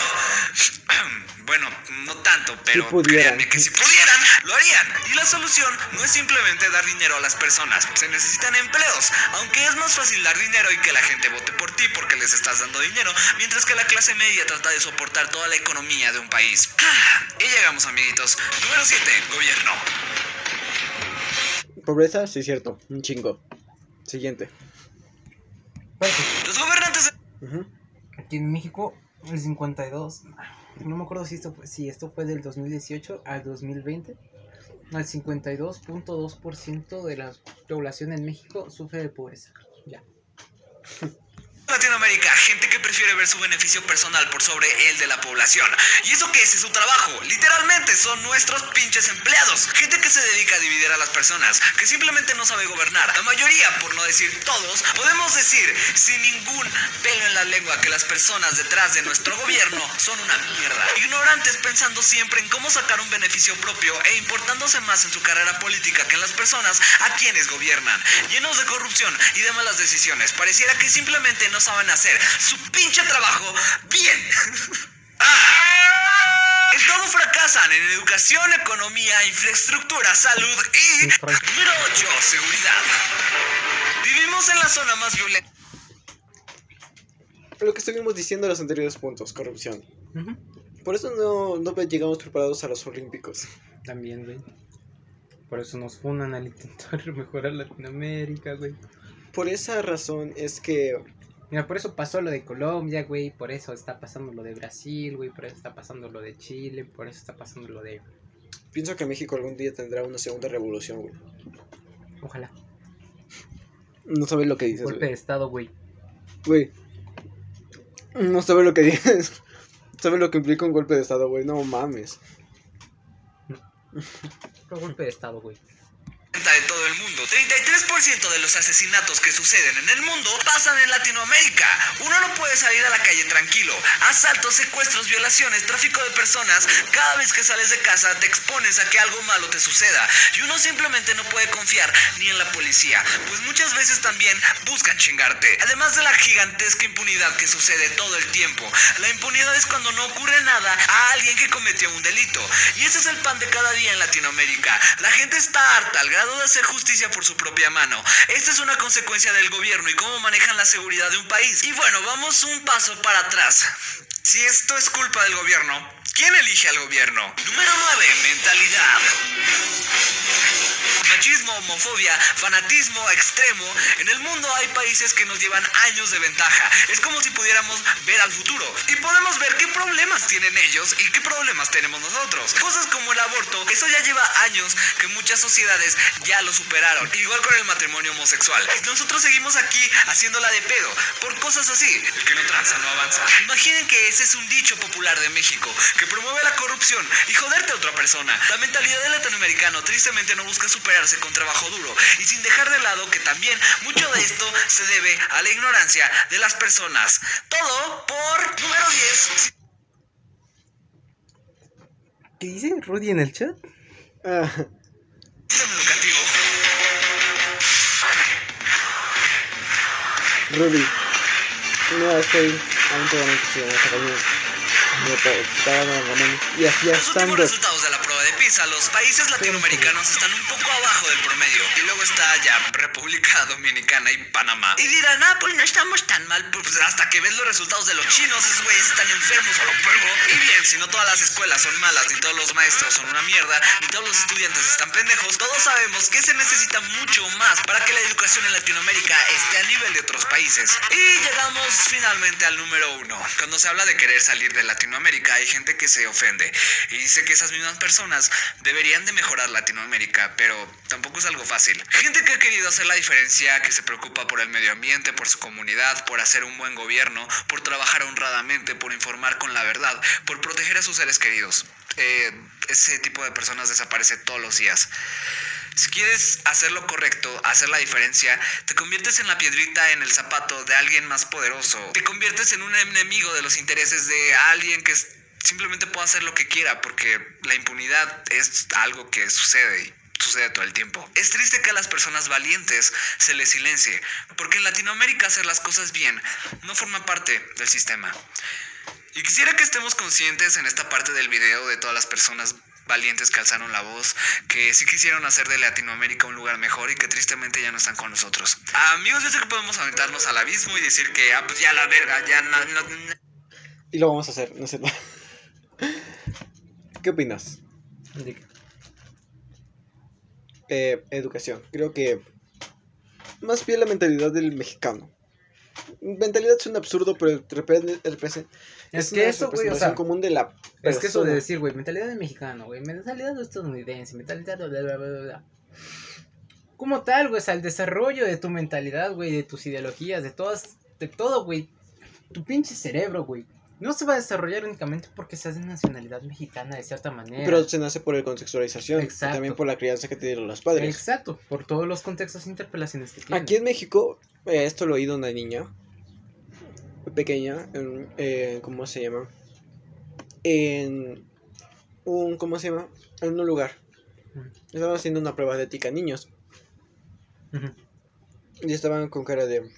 Bueno, no tanto, pero pudieran. créanme que si pudieran, lo harían. Y la solución no es simplemente dar dinero a las personas, se necesitan empleos. Aunque es más fácil dar dinero y que la gente vote por ti porque les estás dando dinero, mientras que la clase media trata de soportar toda la economía de un país. Y llegamos, amiguitos. Número 7, gobierno. Pobreza, sí, cierto. Un chingo. Siguiente. Los gobernantes de. Aquí en México, el 52. No me acuerdo si esto fue, si esto fue del 2018 al 2020. El 52.2% de la población en México sufre de pobreza. Ya. Latinoamérica, gente que prefiere ver su beneficio personal por sobre el de la población. Y eso que ese es su trabajo, literalmente son nuestros pinches empleados. Gente que se dedica a dividir a las personas, que simplemente no sabe gobernar. La mayoría, por no decir todos, podemos decir sin ningún pelo en la lengua que las personas detrás de nuestro gobierno son una mierda. Ignorantes pensando siempre en cómo sacar un beneficio propio e importándose más en su carrera política que en las personas a quienes gobiernan. Llenos de corrupción y de malas decisiones. Pareciera que simplemente no saben hacer su pinche trabajo bien. Ah. En todo fracasan, en educación, economía, infraestructura, salud y... Número 8, seguridad. Vivimos en la zona más violenta. Lo que estuvimos diciendo en los anteriores puntos, corrupción. Por eso no, no llegamos preparados a los Olímpicos. También, güey. Por eso nos funan al intentar mejorar Latinoamérica, güey. Por esa razón es que Mira, por eso pasó lo de Colombia, güey. Por eso está pasando lo de Brasil, güey. Por eso está pasando lo de Chile. Por eso está pasando lo de. pienso que México algún día tendrá una segunda revolución, güey. Ojalá. No sabes lo que dices, Golpe de güey. estado, güey. Güey. No sabes lo que dices. ¿Sabes lo que implica un golpe de estado, güey? No mames. Fue golpe de estado, güey. De todo el mundo. 33% de los asesinatos que suceden en el mundo pasan en Latinoamérica. Uno no puede salir a la calle tranquilo. Asaltos, secuestros, violaciones, tráfico de personas. Cada vez que sales de casa te expones a que algo malo te suceda. Y uno simplemente no puede confiar ni en la policía, pues muchas veces también buscan chingarte. Además de la gigantesca impunidad que sucede todo el tiempo. La impunidad es cuando no ocurre nada a alguien que cometió un delito. Y ese es el pan de cada día en Latinoamérica. La gente está harta al grado de hacer justicia por su propia mano. Esta es una consecuencia del gobierno y cómo manejan la seguridad de un país. Y bueno, vamos un paso para atrás. Si esto es culpa del gobierno, ¿quién elige al gobierno? Número 9. Mentalidad. Machismo, homofobia, fanatismo extremo. En el mundo hay países que nos llevan años de ventaja. Es como si pudiéramos ver al futuro y podemos ver qué problemas tienen ellos y qué problemas tenemos nosotros. Cosas como el aborto, eso ya lleva años que muchas sociedades ya lo superaron. Igual con el matrimonio homosexual. Nosotros seguimos aquí haciéndola de pedo por cosas así. El que no tranza no avanza. Imaginen que ese es un dicho popular de México promueve la corrupción y joderte a otra persona. La mentalidad del latinoamericano tristemente no busca superarse con trabajo duro y sin dejar de lado que también mucho de esto se debe a la ignorancia de las personas. Todo por número 10. ¿Qué dice Rudy en el chat? Ah, educativo. Ruby. No, estoy aún todavía en esa reunión. Me estaba dando Ramón. Y así Los últimos estando. Los países latinoamericanos están un poco abajo del promedio. Y luego está ya República Dominicana y Panamá. Y dirán, ah, pues no estamos tan mal. Pues hasta que ves los resultados de los chinos, esos güeyes están enfermos a lo perro. Y bien, si no todas las escuelas son malas, ni todos los maestros son una mierda, ni todos los estudiantes están pendejos, todos sabemos que se necesita mucho más para que la educación en Latinoamérica esté a nivel de otros países. Y llegamos finalmente al número uno. Cuando se habla de querer salir de Latinoamérica, hay gente que se ofende y dice que esas mismas personas deberían de mejorar Latinoamérica, pero tampoco es algo fácil. Gente que ha querido hacer la diferencia, que se preocupa por el medio ambiente, por su comunidad, por hacer un buen gobierno, por trabajar honradamente, por informar con la verdad, por proteger a sus seres queridos. Eh, ese tipo de personas desaparece todos los días. Si quieres hacer lo correcto, hacer la diferencia, te conviertes en la piedrita en el zapato de alguien más poderoso. Te conviertes en un enemigo de los intereses de alguien que s- simplemente puede hacer lo que quiera porque la impunidad es algo que sucede y sucede todo el tiempo. Es triste que a las personas valientes se les silencie, porque en Latinoamérica hacer las cosas bien no forma parte del sistema. Y quisiera que estemos conscientes en esta parte del video de todas las personas valientes que alzaron la voz, que sí quisieron hacer de Latinoamérica un lugar mejor y que tristemente ya no están con nosotros. Amigos, yo sé que podemos aventarnos al abismo y decir que, ah, pues ya la verga, ya no- Y lo vamos a hacer, no sé. ¿Qué opinas? Eh, educación. Creo que. Más bien la mentalidad del mexicano. Mentalidad es un absurdo, pero repre- represe- Es una que eso, güey, o sea, común de la. Es que eso de persona. decir, güey, mentalidad de mexicano, güey, mentalidad de estadounidense, mentalidad de bla, bla, bla, bla, bla. Como tal, güey, o sea, el desarrollo de tu mentalidad, güey, de tus ideologías, de todas, de todo, güey. Tu pinche cerebro, güey. No se va a desarrollar únicamente porque seas de nacionalidad mexicana de cierta manera. Pero se nace por el contextualización. y Exacto. también por la crianza que tienen los padres. Exacto, por todos los contextos e interpelaciones que tienen. Aquí en México, eh, esto lo he oído una niña pequeña, en, eh, ¿cómo se llama? En un, ¿cómo se llama? En un lugar. Estaban haciendo una prueba de ética niños y estaban con cara de...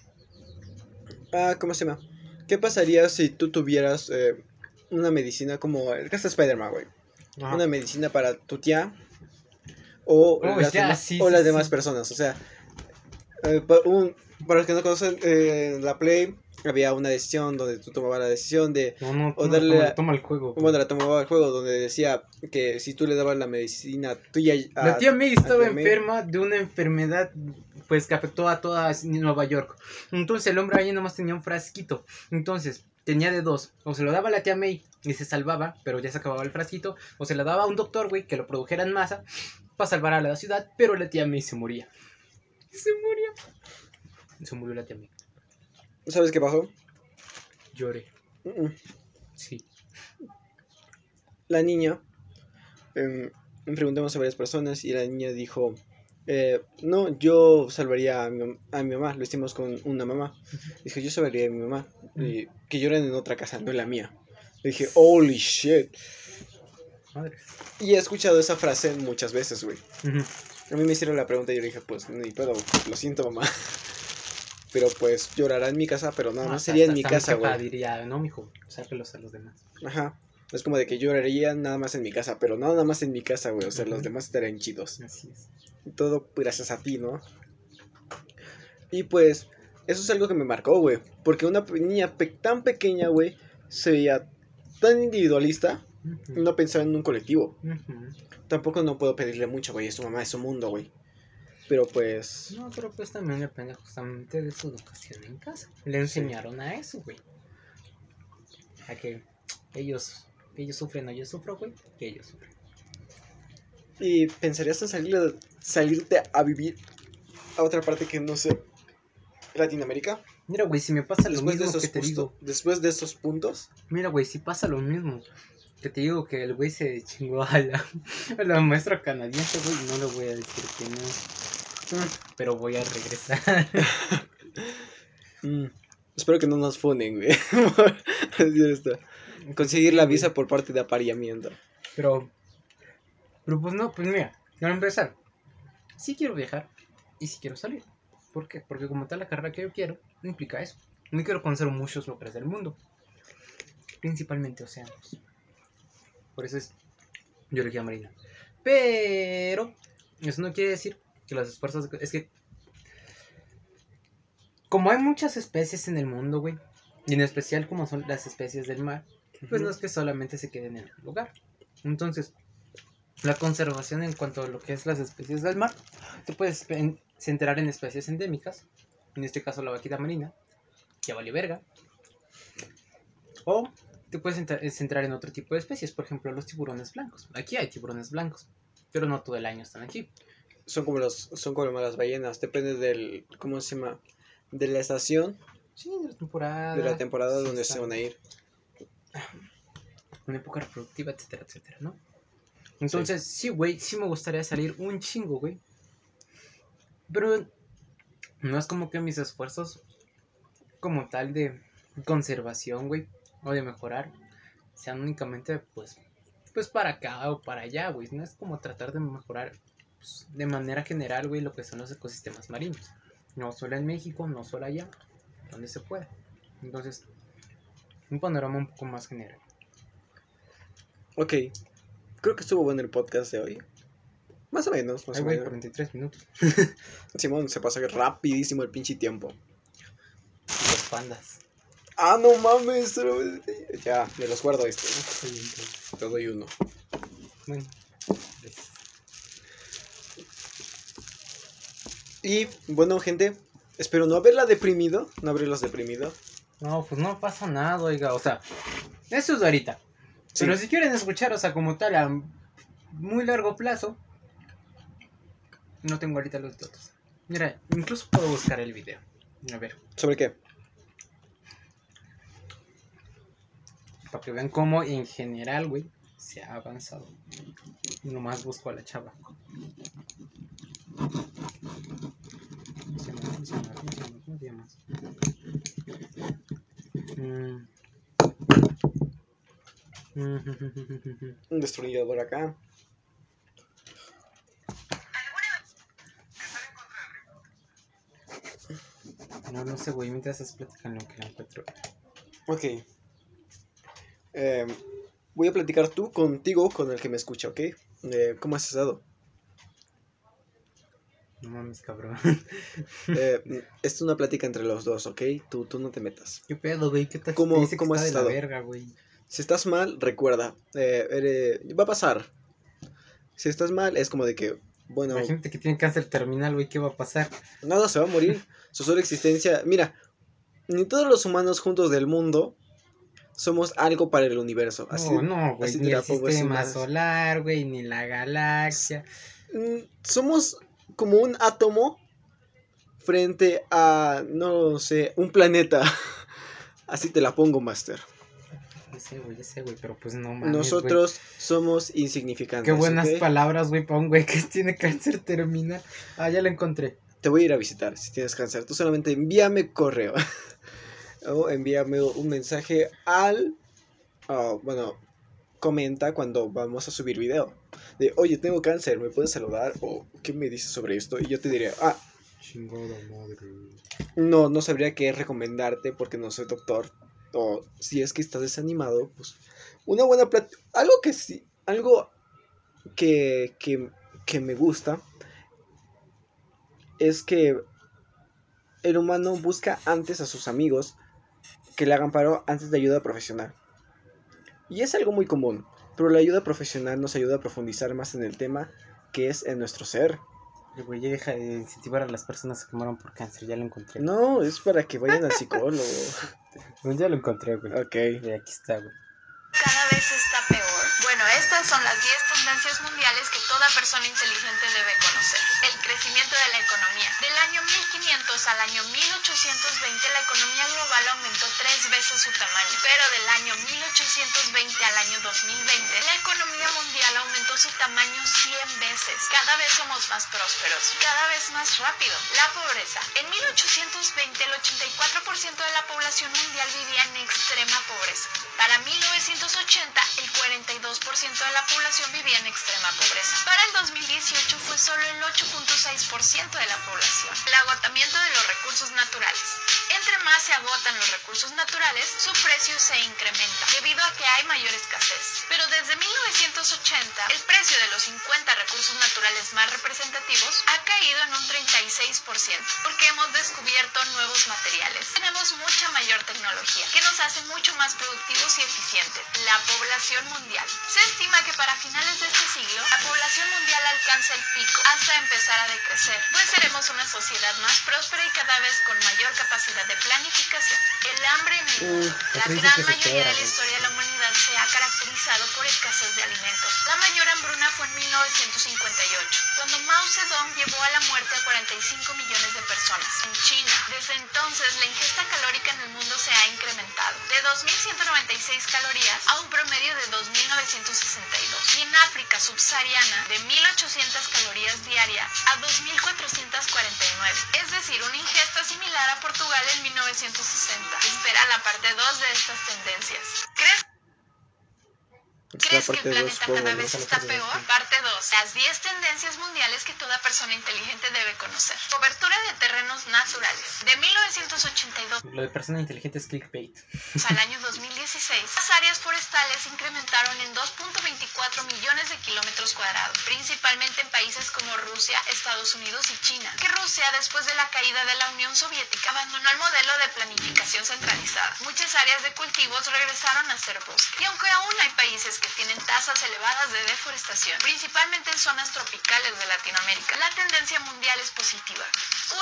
Ah, ¿cómo se llama? ¿Qué pasaría si tú tuvieras eh, una medicina como el caso de Spider-Man, güey? Ajá. Una medicina para tu tía o, Oh, las, ya, demás, sí, o sí, las sí. demás personas. O sea, eh, un- para los que no conocen, eh, la Play había una decisión donde tú tomabas la decisión de No, no, o toma, darle toma- la- toma el juego. güey. Bueno, la tomaba el juego donde decía que si tú le dabas la medicina tuya a, La tía May estaba May. enferma de una enfermedad pues que afectó a toda Nueva York. Entonces el hombre ahí nomás tenía un frasquito. Entonces tenía de dos. O se lo daba a la tía May y se salvaba, pero ya se acababa el frasquito. O se lo daba a un doctor, güey, que lo produjera en masa para salvar a la ciudad, pero la tía May se moría. Se murió. Se murió la tía May. ¿Sabes qué pasó? Lloré. Sí. La niña, em, preguntamos a varias personas y la niña dijo, eh, no, yo salvaría a mi, a mi mamá, lo hicimos con una mamá. Dijo, yo salvaría a mi mamá, y que lloren en otra casa, no en la mía. Le dije, holy shit. Madre. Y he escuchado esa frase muchas veces, güey. A mí me hicieron la pregunta y yo le dije, pues ni pedo, lo siento mamá. Pero pues llorará en mi casa, pero no, no sería en mi casa, güey. diría, no, mijo, sáquelos a los demás. Ajá. Es como de que lloraría nada más en mi casa, pero no nada más en mi casa, güey. O sea, los demás estarían chidos. Así es. Todo gracias a ti, ¿no? Y pues, eso es algo que me marcó, güey. Porque una niña pe- tan pequeña, güey, se veía tan individualista, no pensaba en un colectivo. Tampoco no puedo pedirle mucho, güey. Es su mamá, es su mundo, güey. Pero pues, No, pero pues también depende justamente de su educación en casa. Le enseñaron a eso, güey. A que ellos, ellos sufren o yo sufro, güey. Que ellos sufren. ¿y pensarías en salir, salirte a vivir a otra parte que no sé, Latinoamérica? Mira, güey, si me pasa lo Después de, mismo que te digo. después de esos puntos, Mira, güey, si pasa lo mismo. Que te digo que el güey se chingó a la, a la maestra canadiense, güey. No le voy a decir que no. Pero voy a regresar. Mm, espero que no nos funen, güey. decir esto. Conseguir la visa por parte de apareamiento. Pero, pero pues no, pues mira, para empezar, sí quiero viajar y sí quiero salir. ¿Por qué? Porque como tal la carrera que yo quiero implica eso. No quiero conocer muchos lugares del mundo, principalmente océanos. Por eso es biología marina. Pero eso no quiere decir que los esfuerzos es que como hay muchas especies en el mundo, güey, y en especial como son las especies del mar, pues no es que solamente se queden en un lugar. Entonces, la conservación en cuanto a lo que es las especies del mar, te puedes pen- centrar en especies endémicas, en este caso la vaquita marina, que vale verga, o te puedes centra- centrar en otro tipo de especies, por ejemplo los tiburones blancos. Aquí hay tiburones blancos, pero no todo el año están aquí. Son como los, son como las ballenas, depende del, ¿cómo se llama? De la estación, Sí, de la temporada. de la temporada sí donde se van a ir. Una época reproductiva, etcétera, etcétera, ¿no? Entonces, sí, güey, sí. me gustaría salir un chingo, güey. Pero no es como que mis esfuerzos como tal de conservación, güey, o de mejorar, sean únicamente, pues, pues para acá o para allá, güey. No es como tratar de mejorar pues, de manera general, güey, lo que son los ecosistemas marinos. No solo en México, no solo allá, donde se pueda. Entonces, un panorama un poco más general. Ok, creo que estuvo bueno el podcast de hoy. Más o menos, más o menos. 43 minutos. Simón, se pasa rapidísimo el pinche tiempo. Los pandas. Ah, no mames. Ya, me los guardo este. ¿no? Te doy uno. Bueno, Y bueno, gente, espero no haberla deprimido. No haberlos deprimido. No, pues no pasa nada, oiga, o sea, eso es de ahorita. Sí. Pero si quieren escuchar, o sea, como tal, a muy largo plazo, no tengo ahorita los datos. Mira, incluso puedo buscar el video. A ver, ¿Sobre qué? Para que vean cómo en general, güey, se ha avanzado. Nomás busco a la chava. Funciona, funciona. Mm. Mm, Un destornillador acá. No, no sé, güey. Mientras estás platicando que la encuentro. Ok. Em, voy a platicar tú contigo con el que me escucha, ¿ok? Eh, ¿Cómo has estado? No mames, cabrón. Eh, esta es una plática entre los dos, ¿ok? Tú, tú no te metas. ¿Qué pedo, güey? ¿Qué? ¿Cómo- Te dice que cómo está has de la estado? verga, güey. Si estás mal, recuerda. eh, eres- va a pasar. Si estás mal, es como de que, bueno, Imagínate que tiene cáncer terminal, güey. ¿Qué va a pasar? nada se va a morir. Su sola existencia. Mira, ni todos los humanos juntos del mundo somos algo para el universo. Así, No, no, güey. así Ni el sistema solar, güey. Ni la galaxia. Mm, somos como un átomo frente a, no sé, un planeta. Así te la pongo, Master. Ya sé, güey, ya sé, güey. Pero pues no mames. Nosotros somos insignificantes. Qué buenas palabras, güey, para un güey que tiene cáncer terminal. Ah, ya la encontré. Te voy a ir a visitar si tienes cáncer. Tú solamente envíame correo. o envíame un mensaje al... ah, bueno, comenta cuando vamos a subir video. De, oye, tengo cáncer, ¿me puedes saludar? O, ¿qué me dices sobre esto? Y yo te diré, ah, Chingada madre. no, no sabría qué recomendarte porque no soy doctor. O si es que estás desanimado, pues una buena plática. Algo que sí, algo que, que, que me gusta es que el humano busca antes a sus amigos que le hagan paro antes de ayuda profesional. Y es algo muy común, pero la ayuda profesional nos ayuda a profundizar más en el tema que es en nuestro ser. El güey ya deja de incentivar a las personas que mueran por cáncer. Ya lo encontré. No, es para que vayan al psicólogo. Pues ya lo encontré, güey. Ok. Y aquí está, güey. Cada vez está peor. Bueno, estas son las 10 tendencias mundiales que toda persona inteligente debe conocer. Crecimiento de la economía. Del año 1500 al año 1820 la economía global aumentó tres veces su tamaño. Pero del año 1820 al año 2020 la economía mundial aumentó su tamaño 100 veces. Cada vez somos más prósperos. Cada vez más rápido. La pobreza. En 1820 el 84% de la población mundial vivía en extrema pobreza. Para 1980, el 42% de la población vivía en extrema pobreza. Para el 2018 fue solo el 8.6% de la población. El agotamiento de los recursos naturales. Entre más se agotan los recursos naturales, su precio se incrementa, debido a que hay mayor escasez. Pero desde 1980, el precio de los 50 recursos naturales más representativos ha caído en un 36%, porque hemos descubierto nuevos materiales. Tenemos mucha mayor tecnología, que nos hace mucho más productivos y eficientes. La población mundial. Se estima que para finales de este siglo, la población mundial alcanza el pico hasta empezar a decrecer, pues seremos una sociedad más próspera y cada vez con mayor capacidad de planificación. El hambre en el mundo. La gran mayoría de la historia de la humanidad se ha caracterizado por escasez de alimentos. La mayor hambruna fue en 1958, cuando Mao Zedong llevó a la muerte a 45 millones de personas en China. Desde entonces, la ingesta calórica en el mundo se ha incrementado, de 2.196 calorías a un promedio de 2.962. Y en África subsahariana, de 1.800 calorías diarias a 2.449. Es decir, una ingesta similar a Portugal en 1960. Espera la parte 2 de estas tendencias. ¿Crees ¿Crees que el 2, planeta cada vez está peor? Parte 2. Las 10 tendencias mundiales que toda persona inteligente debe conocer. Cobertura de terrenos naturales. De 1982 Lo de persona inteligente es clickbait. al año 2016, las áreas forestales se incrementaron en 2.24 millones de kilómetros cuadrados, principalmente en países como Rusia, Estados Unidos y China. Que Rusia, después de la caída de la Unión Soviética, abandonó el modelo de planificación centralizada. Muchas áreas de cultivos regresaron a ser bosque. Y aunque aún hay países que tienen tasas elevadas de deforestación, principalmente en zonas tropicales de Latinoamérica, la tendencia mundial es positiva.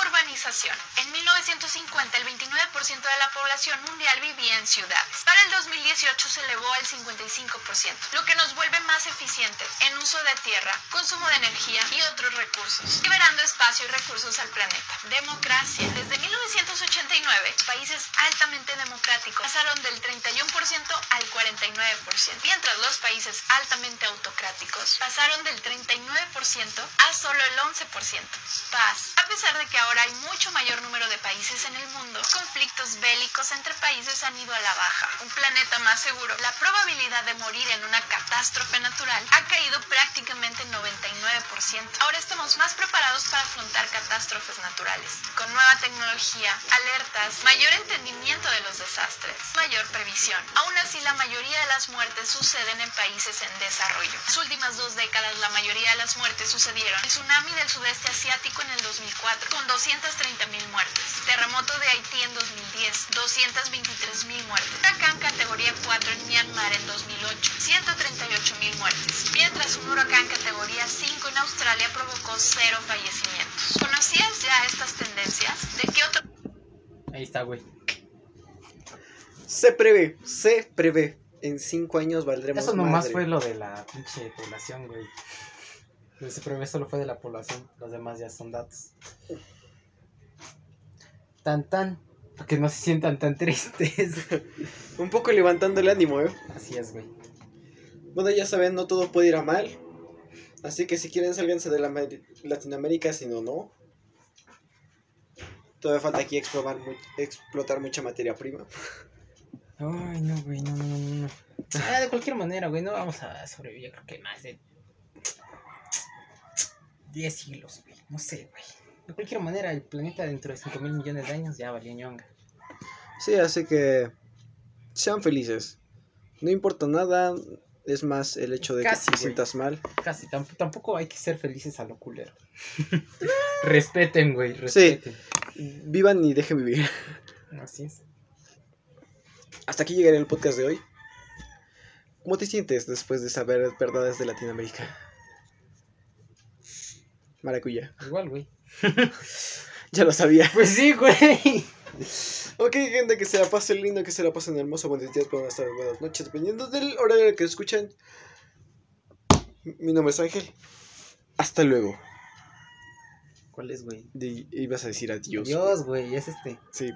Urbanización. En 1950 el 29% de la población mundial vivía en ciudades. Para el 2018 se elevó al 55%, lo que nos vuelve más eficientes en uso de tierra, consumo de energía y otros recursos, liberando espacio y recursos al planeta. Democracia. Desde 1989, los países altamente democráticos pasaron del 31% al 49%, mientras los países altamente autocráticos pasaron del 39% a solo el 11%. Paz. A pesar de que ahora hay mucho mayor número de países en el mundo, conflictos bélicos entre países han ido a la baja. Un planeta más seguro, la probabilidad de morir en una catástrofe natural ha caído prácticamente 99%. Ahora estamos más preparados para afrontar catástrofes naturales, con nueva tecnología, alertas, mayor entendimiento de los desastres, mayor previsión. Aún así, la mayoría de las muertes suceden en países en desarrollo. En las últimas dos décadas, la mayoría de las muertes sucedieron. El tsunami del sudeste asiático en el 2004, con 230.000 muertes. Terremoto de Haití en 2010, 223.000 muertes. Huracán categoría 4 en Myanmar en 2008, 138.000 muertes. Mientras un huracán categoría 5 en Australia provocó cero fallecimientos. ¿Conocías ya estas tendencias? ¿De qué otro Ahí está, güey. Se prevé, se prevé. En cinco años valdremos Eso nomás madre. fue lo de la pinche población, güey. Lo que se prevé solo fue de la población. Los demás ya son datos. Tan tan. Para que no se sientan tan tristes. Un poco levantando el ánimo, ¿eh? Así es, güey. Bueno, ya saben, no todo puede ir a mal. Así que si quieren, sálganse de la Latinoamérica, si no, no. Todavía falta aquí explorar, explotar mucha materia prima. Ay, no, güey, no, no, no, no. Ah, de cualquier manera, güey, no vamos a sobrevivir, creo que más de 10 siglos, güey. No sé, güey. De cualquier manera, el planeta dentro de 5 mil millones de años ya valió ñonga. Sí, así que sean felices. No importa nada, es más el hecho de Casi, que te güey. sientas mal. Casi, tamp- tampoco hay que ser felices a lo culero. respeten, güey, respeten. Vivan y dejen vivir. Así es. Hasta aquí llegaré el podcast de hoy. ¿Cómo te sientes después de saber verdades de Latinoamérica? Maracuya. Igual, güey. Ya lo sabía. Pues sí, güey. Ok, gente, que se la pasen lindo, que se la pasen hermoso. Buenos días, buenas tardes, buenas noches, dependiendo del horario en que escuchen. Mi nombre es Ángel. Hasta luego. ¿Cuál es, güey? Ibas a decir adiós. Dios, güey, es este. Sí.